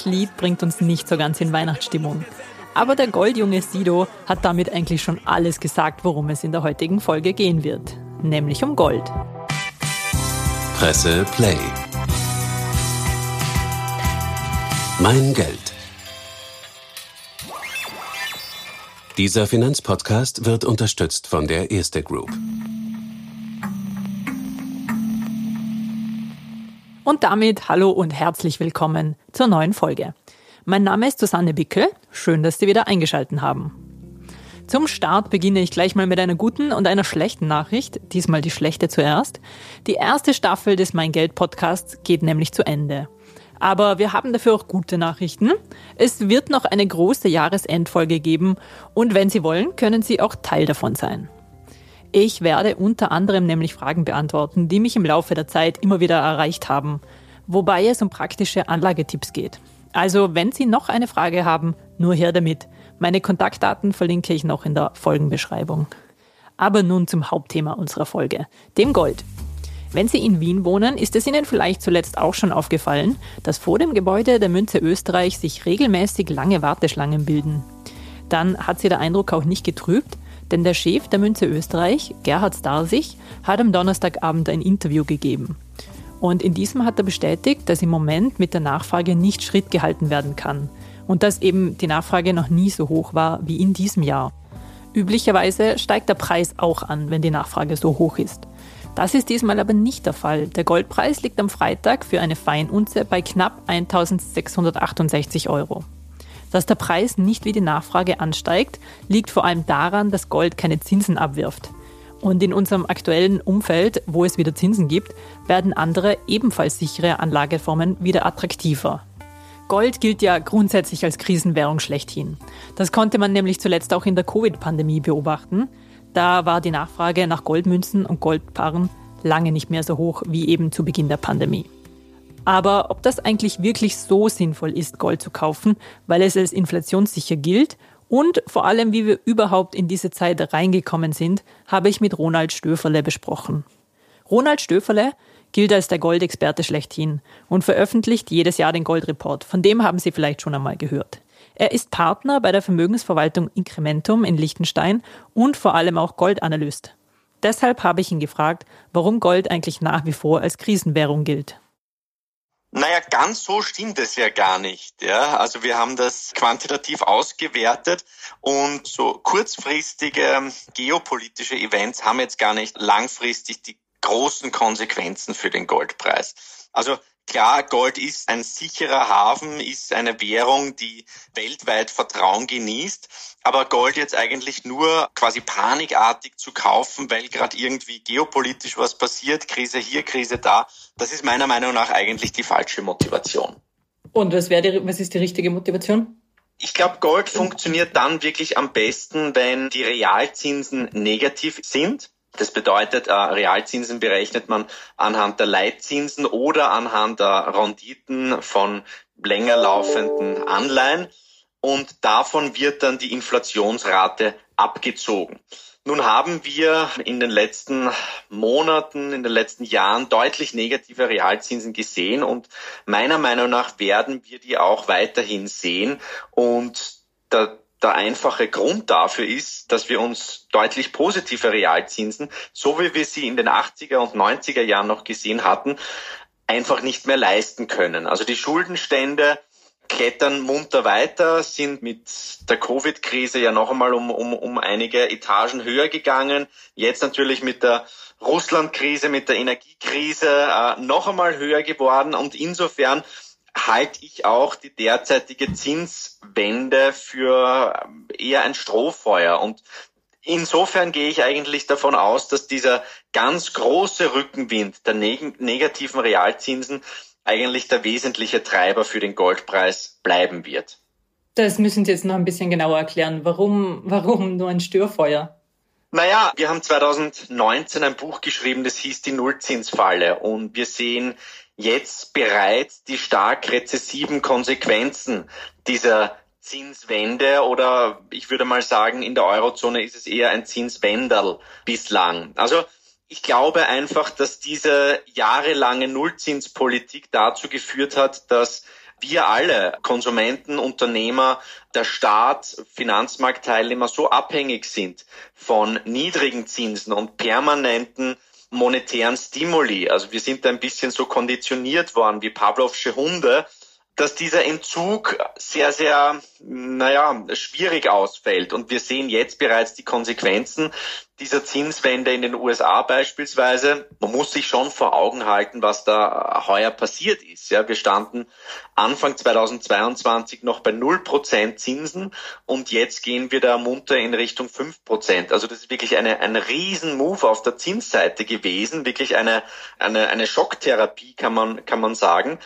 Dieses Lied bringt uns nicht so ganz in Weihnachtsstimmung. Aber der Goldjunge Sido hat damit eigentlich schon alles gesagt, worum es in der heutigen Folge gehen wird. Nämlich um Gold. Presse Play. Mein Geld. Dieser Finanzpodcast wird unterstützt von der Erste Group. Und damit hallo und herzlich willkommen zur neuen Folge. Mein Name ist Susanne Bickel. Schön, dass Sie wieder eingeschaltet haben. Zum Start beginne ich gleich mal mit einer guten und einer schlechten Nachricht. Diesmal die schlechte zuerst. Die erste Staffel des Mein Geld Podcasts geht nämlich zu Ende. Aber wir haben dafür auch gute Nachrichten. Es wird noch eine große Jahresendfolge geben und wenn Sie wollen, können Sie auch Teil davon sein. Ich werde unter anderem nämlich Fragen beantworten, die mich im Laufe der Zeit immer wieder erreicht haben, wobei es um praktische Anlagetipps geht. Also, wenn Sie noch eine Frage haben, nur her damit. Meine Kontaktdaten verlinke ich noch in der Folgenbeschreibung. Aber nun zum Hauptthema unserer Folge, dem Gold. Wenn Sie in Wien wohnen, ist es Ihnen vielleicht zuletzt auch schon aufgefallen, dass vor dem Gebäude der Münze Österreich sich regelmäßig lange Warteschlangen bilden. Dann hat Sie der Eindruck auch nicht getrübt, denn der Chef der Münze Österreich, Gerhard Starsich, hat am Donnerstagabend ein Interview gegeben. Und in diesem hat er bestätigt, dass im Moment mit der Nachfrage nicht Schritt gehalten werden kann und dass eben die Nachfrage noch nie so hoch war wie in diesem Jahr. Üblicherweise steigt der Preis auch an, wenn die Nachfrage so hoch ist. Das ist diesmal aber nicht der Fall. Der Goldpreis liegt am Freitag für eine Feinunze bei knapp 1668 Euro. Dass der Preis nicht wie die Nachfrage ansteigt, liegt vor allem daran, dass Gold keine Zinsen abwirft. Und in unserem aktuellen Umfeld, wo es wieder Zinsen gibt, werden andere ebenfalls sichere Anlageformen wieder attraktiver. Gold gilt ja grundsätzlich als Krisenwährung schlechthin. Das konnte man nämlich zuletzt auch in der Covid-Pandemie beobachten. Da war die Nachfrage nach Goldmünzen und Goldpaaren lange nicht mehr so hoch wie eben zu Beginn der Pandemie. Aber ob das eigentlich wirklich so sinnvoll ist, Gold zu kaufen, weil es als inflationssicher gilt und vor allem, wie wir überhaupt in diese Zeit reingekommen sind, habe ich mit Ronald Stöferle besprochen. Ronald Stöferle gilt als der Goldexperte schlechthin und veröffentlicht jedes Jahr den Goldreport. Von dem haben Sie vielleicht schon einmal gehört. Er ist Partner bei der Vermögensverwaltung Incrementum in Liechtenstein und vor allem auch Goldanalyst. Deshalb habe ich ihn gefragt, warum Gold eigentlich nach wie vor als Krisenwährung gilt. Naja, ganz so stimmt es ja gar nicht. Ja? Also wir haben das quantitativ ausgewertet und so kurzfristige geopolitische Events haben jetzt gar nicht langfristig die großen Konsequenzen für den Goldpreis. Also Klar, Gold ist ein sicherer Hafen, ist eine Währung, die weltweit Vertrauen genießt. Aber Gold jetzt eigentlich nur quasi panikartig zu kaufen, weil gerade irgendwie geopolitisch was passiert, Krise hier, Krise da, das ist meiner Meinung nach eigentlich die falsche Motivation. Und was, wäre die, was ist die richtige Motivation? Ich glaube, Gold funktioniert dann wirklich am besten, wenn die Realzinsen negativ sind. Das bedeutet, äh, Realzinsen berechnet man anhand der Leitzinsen oder anhand der Renditen von länger laufenden Anleihen und davon wird dann die Inflationsrate abgezogen. Nun haben wir in den letzten Monaten, in den letzten Jahren deutlich negative Realzinsen gesehen und meiner Meinung nach werden wir die auch weiterhin sehen und der der einfache Grund dafür ist, dass wir uns deutlich positive Realzinsen, so wie wir sie in den 80er und 90er Jahren noch gesehen hatten, einfach nicht mehr leisten können. Also die Schuldenstände klettern munter weiter, sind mit der Covid-Krise ja noch einmal um, um, um einige Etagen höher gegangen. Jetzt natürlich mit der Russland-Krise, mit der Energiekrise äh, noch einmal höher geworden. Und insofern halte ich auch die derzeitige Zinswende für ähm, eher ein Strohfeuer. Und insofern gehe ich eigentlich davon aus, dass dieser ganz große Rückenwind der neg negativen Realzinsen eigentlich der wesentliche Treiber für den Goldpreis bleiben wird. Das müssen Sie jetzt noch ein bisschen genauer erklären. Warum, warum nur ein Störfeuer? Naja, wir haben 2019 ein Buch geschrieben, das hieß die Nullzinsfalle. Und wir sehen jetzt bereits die stark rezessiven Konsequenzen dieser Zinswende oder ich würde mal sagen, in der Eurozone ist es eher ein Zinswendel bislang. Also ich glaube einfach, dass diese jahrelange Nullzinspolitik dazu geführt hat, dass wir alle, Konsumenten, Unternehmer, der Staat, Finanzmarktteilnehmer so abhängig sind von niedrigen Zinsen und permanenten monetären Stimuli. Also wir sind ein bisschen so konditioniert worden wie Pavlovsche Hunde, dass dieser Entzug sehr, sehr, naja, schwierig ausfällt. Und wir sehen jetzt bereits die Konsequenzen dieser Zinswende in den USA beispielsweise. Man muss sich schon vor Augen halten, was da heuer passiert ist. Ja, wir standen Anfang 2022 noch bei 0% Zinsen und jetzt gehen wir da munter in Richtung 5%. Also das ist wirklich eine, ein Riesen-Move auf der Zinsseite gewesen. Wirklich eine, eine, eine Schocktherapie kann man, kann man sagen.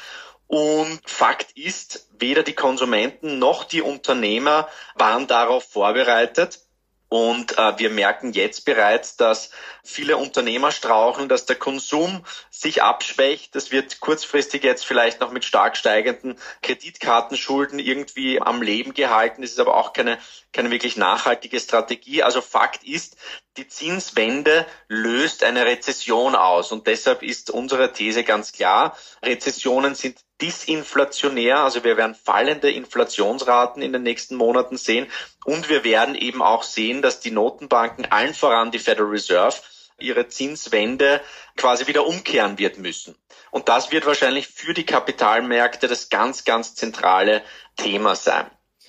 Und Fakt ist, weder die Konsumenten noch die Unternehmer waren darauf vorbereitet. Und äh, wir merken jetzt bereits, dass viele Unternehmer straucheln, dass der Konsum sich abschwächt. Das wird kurzfristig jetzt vielleicht noch mit stark steigenden Kreditkartenschulden irgendwie am Leben gehalten. Das ist aber auch keine, keine wirklich nachhaltige Strategie. Also Fakt ist, die Zinswende löst eine Rezession aus. Und deshalb ist unsere These ganz klar, Rezessionen sind disinflationär, also wir werden fallende Inflationsraten in den nächsten Monaten sehen und wir werden eben auch sehen, dass die Notenbanken, allen voran die Federal Reserve, ihre Zinswende quasi wieder umkehren wird müssen. Und das wird wahrscheinlich für die Kapitalmärkte das ganz, ganz zentrale Thema sein.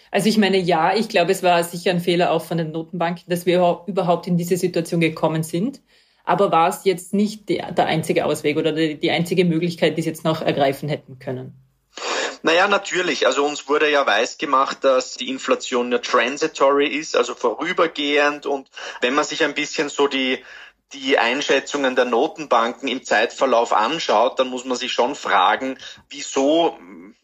Also ich meine, ja, ich glaube, es war sicher ein Fehler auch von den Notenbanken, dass wir überhaupt in diese Situation gekommen sind. Aber war es jetzt nicht der, der einzige Ausweg oder die, die einzige Möglichkeit, die sie jetzt noch ergreifen hätten können? Naja, natürlich. Also uns wurde ja weiß gemacht, dass die Inflation ja transitory ist, also vorübergehend. Und wenn man sich ein bisschen so die die Einschätzungen der Notenbanken im Zeitverlauf anschaut, dann muss man sich schon fragen, wieso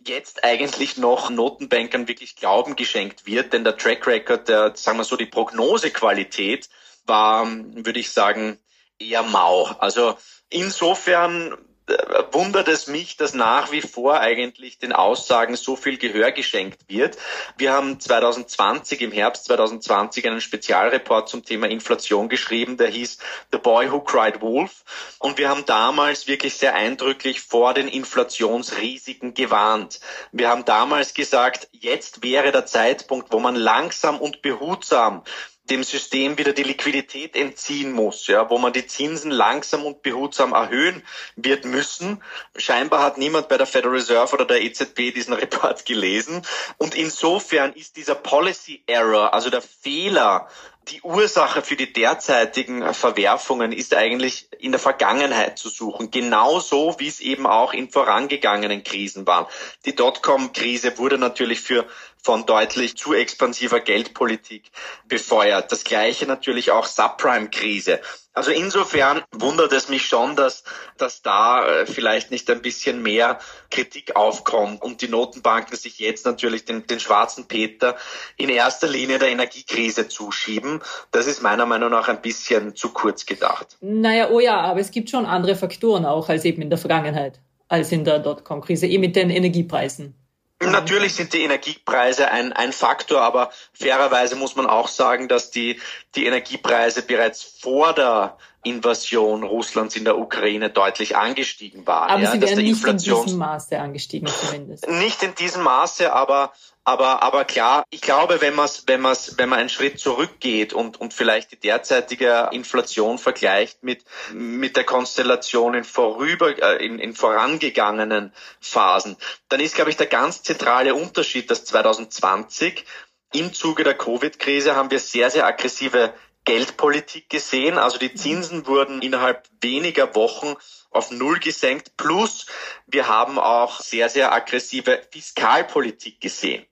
jetzt eigentlich noch Notenbankern wirklich Glauben geschenkt wird, denn der Track Record, der, sagen wir so, die Prognosequalität war, würde ich sagen, eher mau. Also insofern äh, wundert es mich, dass nach wie vor eigentlich den Aussagen so viel Gehör geschenkt wird. Wir haben 2020, im Herbst 2020, einen Spezialreport zum Thema Inflation geschrieben, der hieß The Boy Who Cried Wolf. Und wir haben damals wirklich sehr eindrücklich vor den Inflationsrisiken gewarnt. Wir haben damals gesagt, jetzt wäre der Zeitpunkt, wo man langsam und behutsam dem System wieder die Liquidität entziehen muss, ja, wo man die Zinsen langsam und behutsam erhöhen wird müssen. Scheinbar hat niemand bei der Federal Reserve oder der EZB diesen Report gelesen. Und insofern ist dieser Policy Error, also der Fehler, die Ursache für die derzeitigen Verwerfungen ist eigentlich in der Vergangenheit zu suchen. Genauso wie es eben auch in vorangegangenen Krisen war. Die Dotcom-Krise wurde natürlich für von deutlich zu expansiver Geldpolitik befeuert. Das gleiche natürlich auch Subprime-Krise. Also insofern wundert es mich schon, dass, dass da äh, vielleicht nicht ein bisschen mehr Kritik aufkommt und die Notenbanken sich jetzt natürlich den, den schwarzen Peter in erster Linie der Energiekrise zuschieben. Das ist meiner Meinung nach ein bisschen zu kurz gedacht. Naja, oh ja, aber es gibt schon andere Faktoren auch als eben in der Vergangenheit, als in der Dotcom-Krise, eben mit den Energiepreisen. Natürlich sind die Energiepreise ein, ein Faktor, aber fairerweise muss man auch sagen, dass die, die Energiepreise bereits vor der Invasion Russlands in der Ukraine deutlich angestiegen waren. Aber ja, sie wären nicht in diesem Maße angestiegen zumindest. Nicht in diesem Maße, aber aber, aber klar, ich glaube, wenn man wenn man's, wenn man einen Schritt zurückgeht und, und vielleicht die derzeitige Inflation vergleicht mit, mit der Konstellation in vorüber, äh, in, in vorangegangenen Phasen, dann ist, glaube ich, der ganz zentrale Unterschied, dass 2020 im Zuge der Covid-Krise haben wir sehr, sehr aggressive Geldpolitik gesehen. Also die Zinsen wurden innerhalb weniger Wochen auf Null gesenkt. Plus wir haben auch sehr, sehr aggressive Fiskalpolitik gesehen.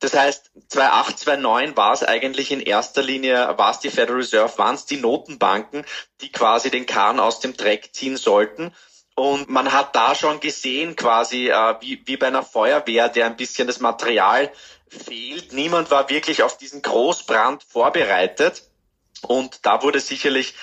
Das heißt, 2008, 2009 war es eigentlich in erster Linie, war es die Federal Reserve, waren es die Notenbanken, die quasi den Kahn aus dem Dreck ziehen sollten. Und man hat da schon gesehen, quasi äh, wie, wie bei einer Feuerwehr, der ein bisschen das Material fehlt. Niemand war wirklich auf diesen Großbrand vorbereitet. Und da wurde sicherlich,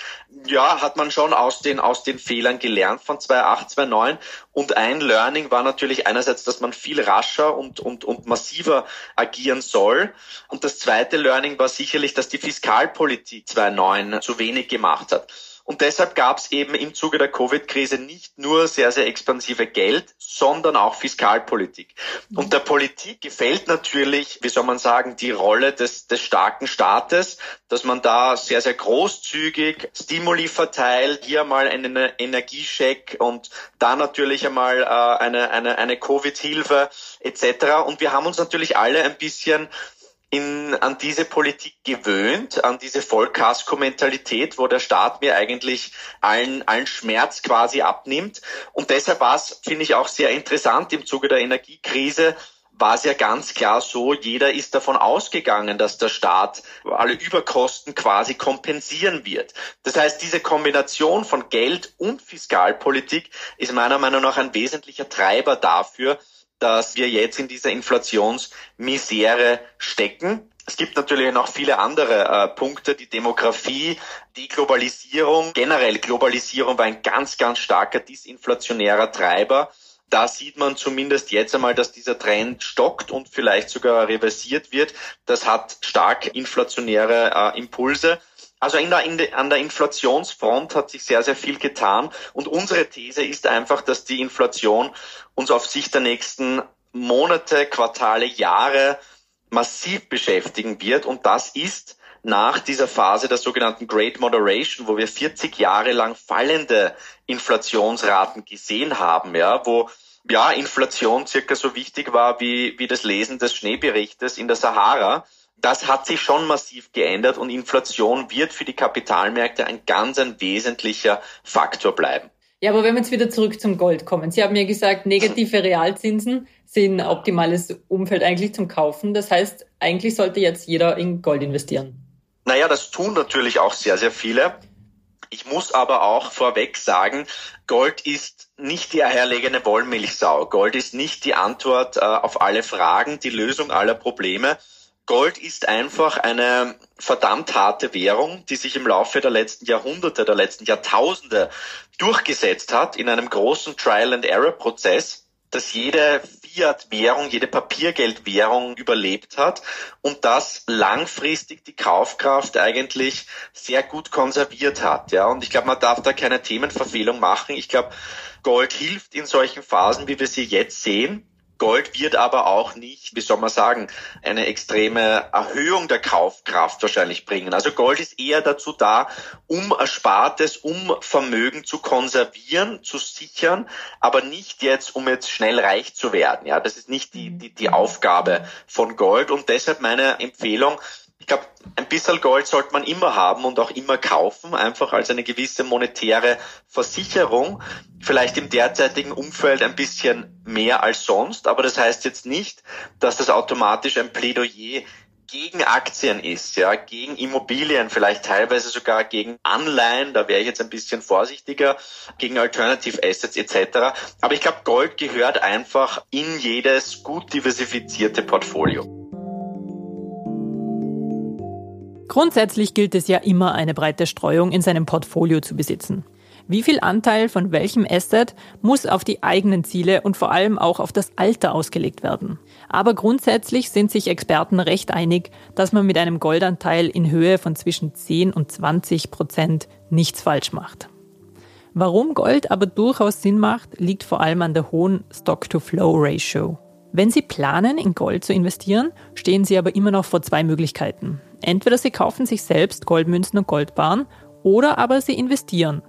ja, hat man schon aus den, aus den Fehlern gelernt von 2008, 2009. Und ein Learning war natürlich einerseits, dass man viel rascher und, und, und massiver agieren soll. Und das zweite Learning war sicherlich, dass die Fiskalpolitik 2009 zu wenig gemacht hat. Und deshalb gab es eben im Zuge der Covid-Krise nicht nur sehr, sehr expansive Geld, sondern auch Fiskalpolitik. Und der Politik gefällt natürlich, wie soll man sagen, die Rolle des, des starken Staates, dass man da sehr, sehr großzügig Stimuli verteilt, hier mal einen Energiecheck und da natürlich einmal äh, eine, eine, eine Covid-Hilfe etc. Und wir haben uns natürlich alle ein bisschen in, an diese Politik gewöhnt, an diese Vollkasko-Mentalität, wo der Staat mir eigentlich allen, allen Schmerz quasi abnimmt. Und deshalb war es, finde ich, auch sehr interessant im Zuge der Energiekrise, war es ja ganz klar so, jeder ist davon ausgegangen, dass der Staat alle Überkosten quasi kompensieren wird. Das heißt, diese Kombination von Geld und Fiskalpolitik ist meiner Meinung nach ein wesentlicher Treiber dafür, dass wir jetzt in dieser Inflationsmisere stecken. Es gibt natürlich noch viele andere äh, Punkte, die Demografie, die Globalisierung. Generell Globalisierung war ein ganz, ganz starker disinflationärer Treiber. Da sieht man zumindest jetzt einmal, dass dieser Trend stockt und vielleicht sogar reversiert wird. Das hat stark inflationäre äh, Impulse. Also in der, in de, an der Inflationsfront hat sich sehr, sehr viel getan. Und unsere These ist einfach, dass die Inflation uns auf Sicht der nächsten Monate, Quartale, Jahre massiv beschäftigen wird. Und das ist nach dieser Phase der sogenannten Great Moderation, wo wir 40 Jahre lang fallende Inflationsraten gesehen haben, ja, wo ja, Inflation circa so wichtig war wie, wie das Lesen des Schneeberichtes in der Sahara das hat sich schon massiv geändert und Inflation wird für die Kapitalmärkte ein ganz ein wesentlicher Faktor bleiben. Ja, aber wenn wir jetzt wieder zurück zum Gold kommen. Sie haben ja gesagt, negative Realzinsen sind ein optimales Umfeld eigentlich zum Kaufen. Das heißt, eigentlich sollte jetzt jeder in Gold investieren. Naja, das tun natürlich auch sehr, sehr viele. Ich muss aber auch vorweg sagen, Gold ist nicht die eierlegende Wollmilchsau. Gold ist nicht die Antwort äh, auf alle Fragen, die Lösung aller Probleme. Gold ist einfach eine verdammt harte Währung, die sich im Laufe der letzten Jahrhunderte, der letzten Jahrtausende durchgesetzt hat in einem großen Trial-and-Error-Prozess, dass jede Fiat-Währung, jede Papiergeldwährung überlebt hat und das langfristig die Kaufkraft eigentlich sehr gut konserviert hat. Ja, und ich glaube, man darf da keine Themenverfehlung machen. Ich glaube, Gold hilft in solchen Phasen, wie wir sie jetzt sehen, Gold wird aber auch nicht, wie soll man sagen, eine extreme Erhöhung der Kaufkraft wahrscheinlich bringen. Also Gold ist eher dazu da, um Erspartes, um Vermögen zu konservieren, zu sichern, aber nicht jetzt, um jetzt schnell reich zu werden. Ja, das ist nicht die, die, die Aufgabe von Gold und deshalb meine Empfehlung, ich glaube, ein bisschen Gold sollte man immer haben und auch immer kaufen, einfach als eine gewisse monetäre Versicherung. Vielleicht im derzeitigen Umfeld ein bisschen mehr als sonst, aber das heißt jetzt nicht, dass das automatisch ein Plädoyer gegen Aktien ist, ja, gegen Immobilien, vielleicht teilweise sogar gegen Anleihen, da wäre ich jetzt ein bisschen vorsichtiger, gegen Alternative Assets etc. Aber ich glaube, Gold gehört einfach in jedes gut diversifizierte Portfolio. Grundsätzlich gilt es ja immer, eine breite Streuung in seinem Portfolio zu besitzen. Wie viel Anteil von welchem Asset muss auf die eigenen Ziele und vor allem auch auf das Alter ausgelegt werden? Aber grundsätzlich sind sich Experten recht einig, dass man mit einem Goldanteil in Höhe von zwischen 10 und 20 Prozent nichts falsch macht. Warum Gold aber durchaus Sinn macht, liegt vor allem an der hohen Stock-to-Flow-Ratio. Wenn Sie planen, in Gold zu investieren, stehen Sie aber immer noch vor zwei Möglichkeiten. Entweder Sie kaufen sich selbst Goldmünzen und Goldbarren oder aber Sie investieren.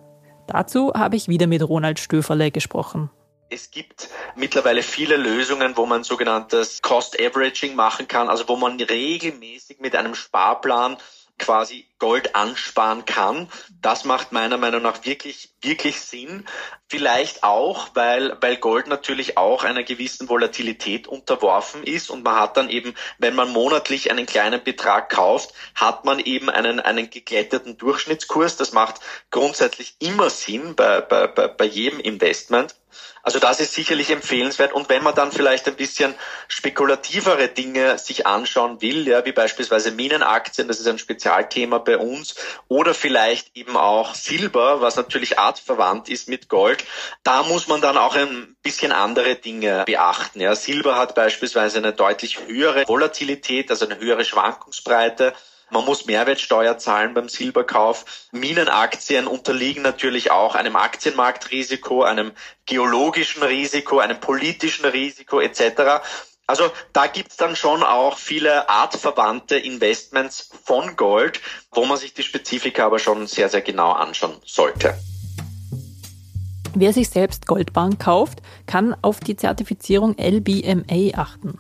Dazu habe ich wieder mit Ronald Stöferle gesprochen. Es gibt mittlerweile viele Lösungen, wo man sogenanntes Cost Averaging machen kann, also wo man regelmäßig mit einem Sparplan quasi Gold ansparen kann. Das macht meiner Meinung nach wirklich, wirklich Sinn. Vielleicht auch, weil, weil Gold natürlich auch einer gewissen Volatilität unterworfen ist und man hat dann eben, wenn man monatlich einen kleinen Betrag kauft, hat man eben einen, einen geglätteten Durchschnittskurs. Das macht grundsätzlich immer Sinn bei, bei, bei, bei jedem Investment. Also das ist sicherlich empfehlenswert. Und wenn man dann vielleicht ein bisschen spekulativere Dinge sich anschauen will, ja, wie beispielsweise Minenaktien, das ist ein Spezialthema bei uns, oder vielleicht eben auch Silber, was natürlich artverwandt ist mit Gold, da muss man dann auch ein bisschen andere Dinge beachten. Ja. Silber hat beispielsweise eine deutlich höhere Volatilität, also eine höhere Schwankungsbreite Man muss Mehrwertsteuer zahlen beim Silberkauf. Minenaktien unterliegen natürlich auch einem Aktienmarktrisiko, einem geologischen Risiko, einem politischen Risiko etc. Also da gibt's dann schon auch viele artverwandte Investments von Gold, wo man sich die Spezifika aber schon sehr, sehr genau anschauen sollte. Wer sich selbst Goldbarren kauft, kann auf die Zertifizierung LBMA achten.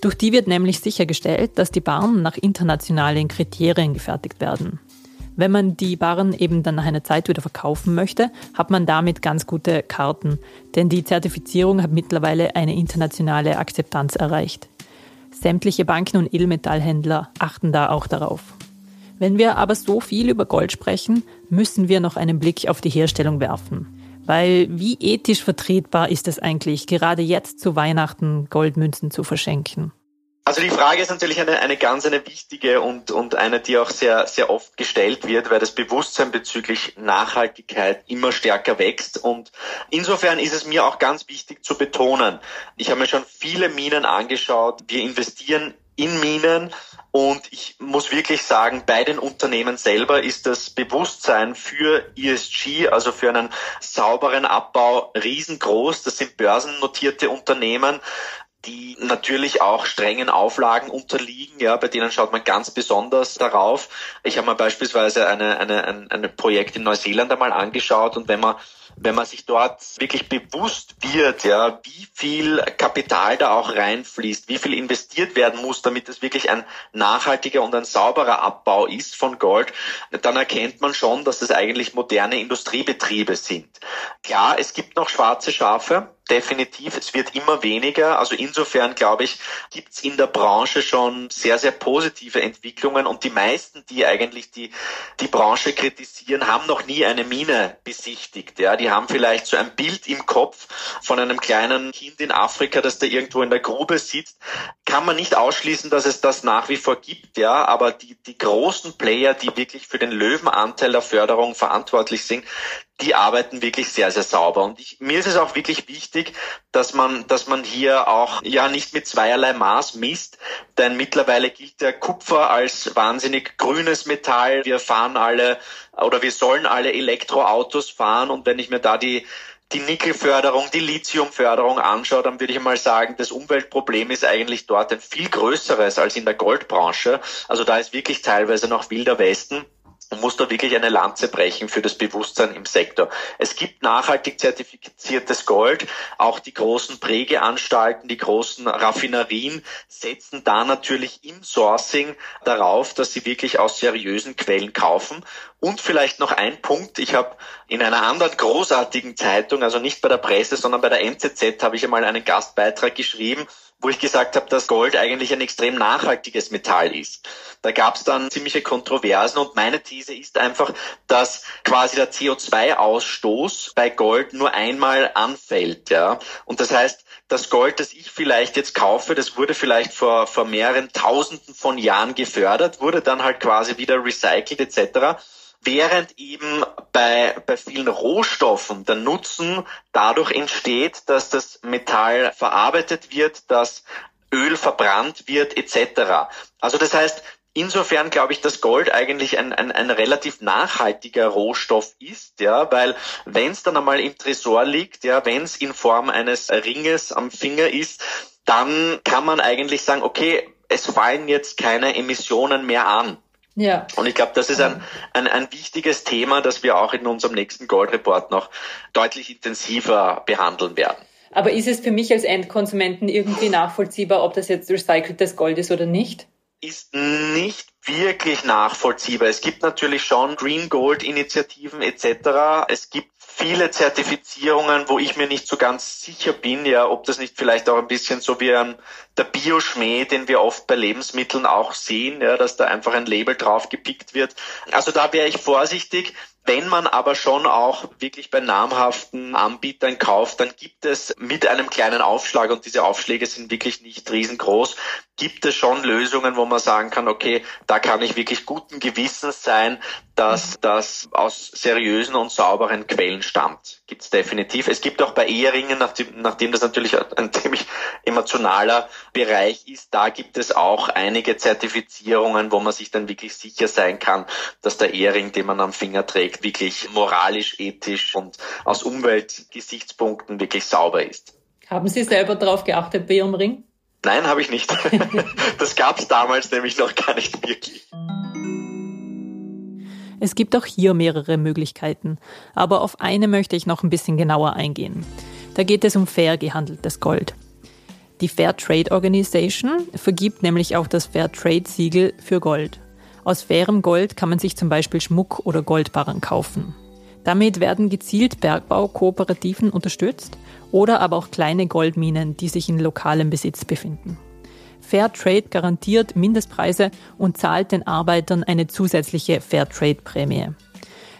Durch die wird nämlich sichergestellt, dass die Barren nach internationalen Kriterien gefertigt werden. Wenn man die Barren eben dann nach einer Zeit wieder verkaufen möchte, hat man damit ganz gute Karten, denn die Zertifizierung hat mittlerweile eine internationale Akzeptanz erreicht. Sämtliche Banken und Edelmetallhändler achten da auch darauf. Wenn wir aber so viel über Gold sprechen, müssen wir noch einen Blick auf die Herstellung werfen. Weil wie ethisch vertretbar ist es eigentlich, gerade jetzt zu Weihnachten Goldmünzen zu verschenken? Also die Frage ist natürlich eine, eine ganz eine wichtige und, und eine, die auch sehr, sehr oft gestellt wird, weil das Bewusstsein bezüglich Nachhaltigkeit immer stärker wächst. Und insofern ist es mir auch ganz wichtig zu betonen, ich habe mir schon viele Minen angeschaut. Wir investieren in Minen. Und ich muss wirklich sagen, bei den Unternehmen selber ist das Bewusstsein für ESG, also für einen sauberen Abbau, riesengroß. Das sind börsennotierte Unternehmen die natürlich auch strengen Auflagen unterliegen, ja, bei denen schaut man ganz besonders darauf. Ich habe mir beispielsweise eine, eine, ein, ein Projekt in Neuseeland einmal angeschaut und wenn man wenn man sich dort wirklich bewusst wird, ja, wie viel Kapital da auch reinfließt, wie viel investiert werden muss, damit es wirklich ein nachhaltiger und ein sauberer Abbau ist von Gold, dann erkennt man schon, dass es eigentlich moderne Industriebetriebe sind. Klar, es gibt noch schwarze Schafe, definitiv. Es wird immer weniger. Also insofern, glaube ich, gibt es in der Branche schon sehr, sehr positive Entwicklungen und die meisten, die eigentlich die, die Branche kritisieren, haben noch nie eine Mine besichtigt. Ja, die haben vielleicht so ein Bild im Kopf von einem kleinen Kind in Afrika, das da irgendwo in der Grube sitzt. Kann man nicht ausschließen, dass es das nach wie vor gibt, ja, aber die, die großen Player, die wirklich für den Löwenanteil der Förderung verantwortlich sind, die arbeiten wirklich sehr, sehr sauber. Und ich, mir ist es auch wirklich wichtig, dass man, dass man hier auch ja nicht mit zweierlei Maß misst, denn mittlerweile gilt der Kupfer als wahnsinnig grünes Metall. Wir fahren alle oder wir sollen alle Elektroautos fahren und wenn ich mir da die die Nickelförderung, die Lithiumförderung anschaue, dann würde ich mal sagen, das Umweltproblem ist eigentlich dort ein viel größeres als in der Goldbranche. Also da ist wirklich teilweise noch wilder Westen. Man muss da wirklich eine Lanze brechen für das Bewusstsein im Sektor. Es gibt nachhaltig zertifiziertes Gold. Auch die großen Prägeanstalten, die großen Raffinerien setzen da natürlich im Sourcing darauf, dass sie wirklich aus seriösen Quellen kaufen. Und vielleicht noch ein Punkt. Ich habe in einer anderen großartigen Zeitung, also nicht bei der Presse, sondern bei der NZZ, habe ich einmal einen Gastbeitrag geschrieben, wo ich gesagt habe, dass Gold eigentlich ein extrem nachhaltiges Metall ist. Da gab es dann ziemliche Kontroversen und meine These ist einfach, dass quasi der CO2-Ausstoß bei Gold nur einmal anfällt. Ja? Und das heißt, das Gold, das ich vielleicht jetzt kaufe, das wurde vielleicht vor, vor mehreren Tausenden von Jahren gefördert, wurde dann halt quasi wieder recycelt etc während eben bei, bei vielen Rohstoffen der Nutzen dadurch entsteht, dass das Metall verarbeitet wird, dass Öl verbrannt wird etc. Also das heißt, Insofern glaube ich, dass Gold eigentlich ein, ein, ein relativ nachhaltiger Rohstoff ist, ja, weil wenn es dann einmal im Tresor liegt, ja, wenn es in Form eines Ringes am Finger ist, dann kann man eigentlich sagen, okay, es fallen jetzt keine Emissionen mehr an. Ja. Und ich glaube, das ist ein, ein, ein wichtiges Thema, das wir auch in unserem nächsten Gold Report noch deutlich intensiver behandeln werden. Aber ist es für mich als Endkonsumenten irgendwie nachvollziehbar, ob das jetzt recyceltes Gold ist oder nicht? Ist nicht wirklich nachvollziehbar. Es gibt natürlich schon Green Gold Initiativen etc. Es gibt viele Zertifizierungen, wo ich mir nicht so ganz sicher bin, ja, ob das nicht vielleicht auch ein bisschen so wie ein, der Bioschmäh, den wir oft bei Lebensmitteln auch sehen, ja, dass da einfach ein Label drauf gepickt wird. Also da wäre ich vorsichtig. Wenn man aber schon auch wirklich bei namhaften Anbietern kauft, dann gibt es mit einem kleinen Aufschlag, und diese Aufschläge sind wirklich nicht riesengroß, gibt es schon Lösungen, wo man sagen kann, okay, da kann ich wirklich guten Gewissens sein, dass das aus seriösen und sauberen Quellen stammt. Gibt es definitiv. Es gibt auch bei Eheringen, nachdem, nachdem das natürlich ein ziemlich emotionaler Bereich ist, da gibt es auch einige Zertifizierungen, wo man sich dann wirklich sicher sein kann, dass der Ehering, den man am Finger trägt, wirklich moralisch, ethisch und aus Umweltgesichtspunkten wirklich sauber ist. Haben Sie selber darauf geachtet bei Ihrem Ring? Nein, habe ich nicht. das gab es damals nämlich noch gar nicht wirklich. Es gibt auch hier mehrere Möglichkeiten, aber auf eine möchte ich noch ein bisschen genauer eingehen. Da geht es um fair gehandeltes Gold. Die Fair Trade Organization vergibt nämlich auch das Fair Trade Siegel für Gold. Aus fairem Gold kann man sich zum Beispiel Schmuck oder Goldbarren kaufen. Damit werden gezielt Bergbaukooperativen unterstützt oder aber auch kleine Goldminen, die sich in lokalem Besitz befinden. Fairtrade garantiert Mindestpreise und zahlt den Arbeitern eine zusätzliche Fairtrade-Prämie.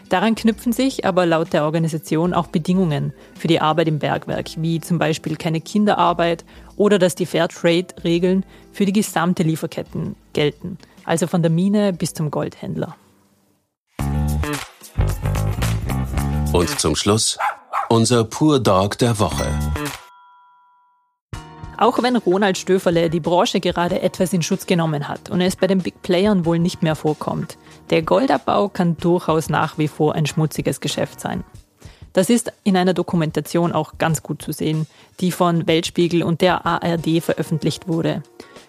Daran knüpfen sich aber laut der Organisation auch Bedingungen für die Arbeit im Bergwerk, wie zum Beispiel keine Kinderarbeit oder dass die Fairtrade-Regeln für die gesamte Lieferketten gelten, also von der Mine bis zum Goldhändler. Und zum Schluss unser Pur Dog der Woche. Auch wenn Ronald Stöferle die Branche gerade etwas in Schutz genommen hat und es bei den Big Playern wohl nicht mehr vorkommt, der Goldabbau kann durchaus nach wie vor ein schmutziges Geschäft sein. Das ist in einer Dokumentation auch ganz gut zu sehen, die von Weltspiegel und der ARD veröffentlicht wurde.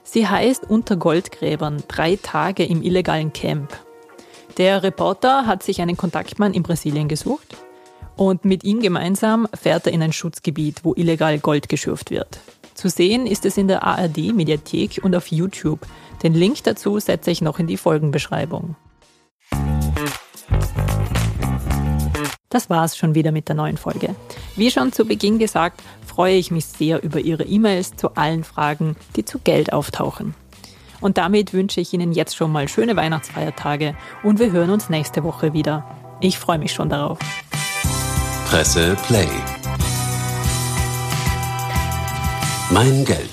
Sie heißt Unter Goldgräbern, drei Tage im illegalen Camp. Der Reporter hat sich einen Kontaktmann in Brasilien gesucht und mit ihm gemeinsam fährt er in ein Schutzgebiet, wo illegal Gold geschürft wird. Zu sehen ist es in der ARD Mediathek und auf YouTube. Den Link dazu setze ich noch in die Folgenbeschreibung. Das war's schon wieder mit der neuen Folge. Wie schon zu Beginn gesagt, freue ich mich sehr über Ihre E-Mails zu allen Fragen, die zu Geld auftauchen. Und damit wünsche ich Ihnen jetzt schon mal schöne Weihnachtsfeiertage und wir hören uns nächste Woche wieder. Ich freue mich schon darauf. Presse Play. Mein Geld.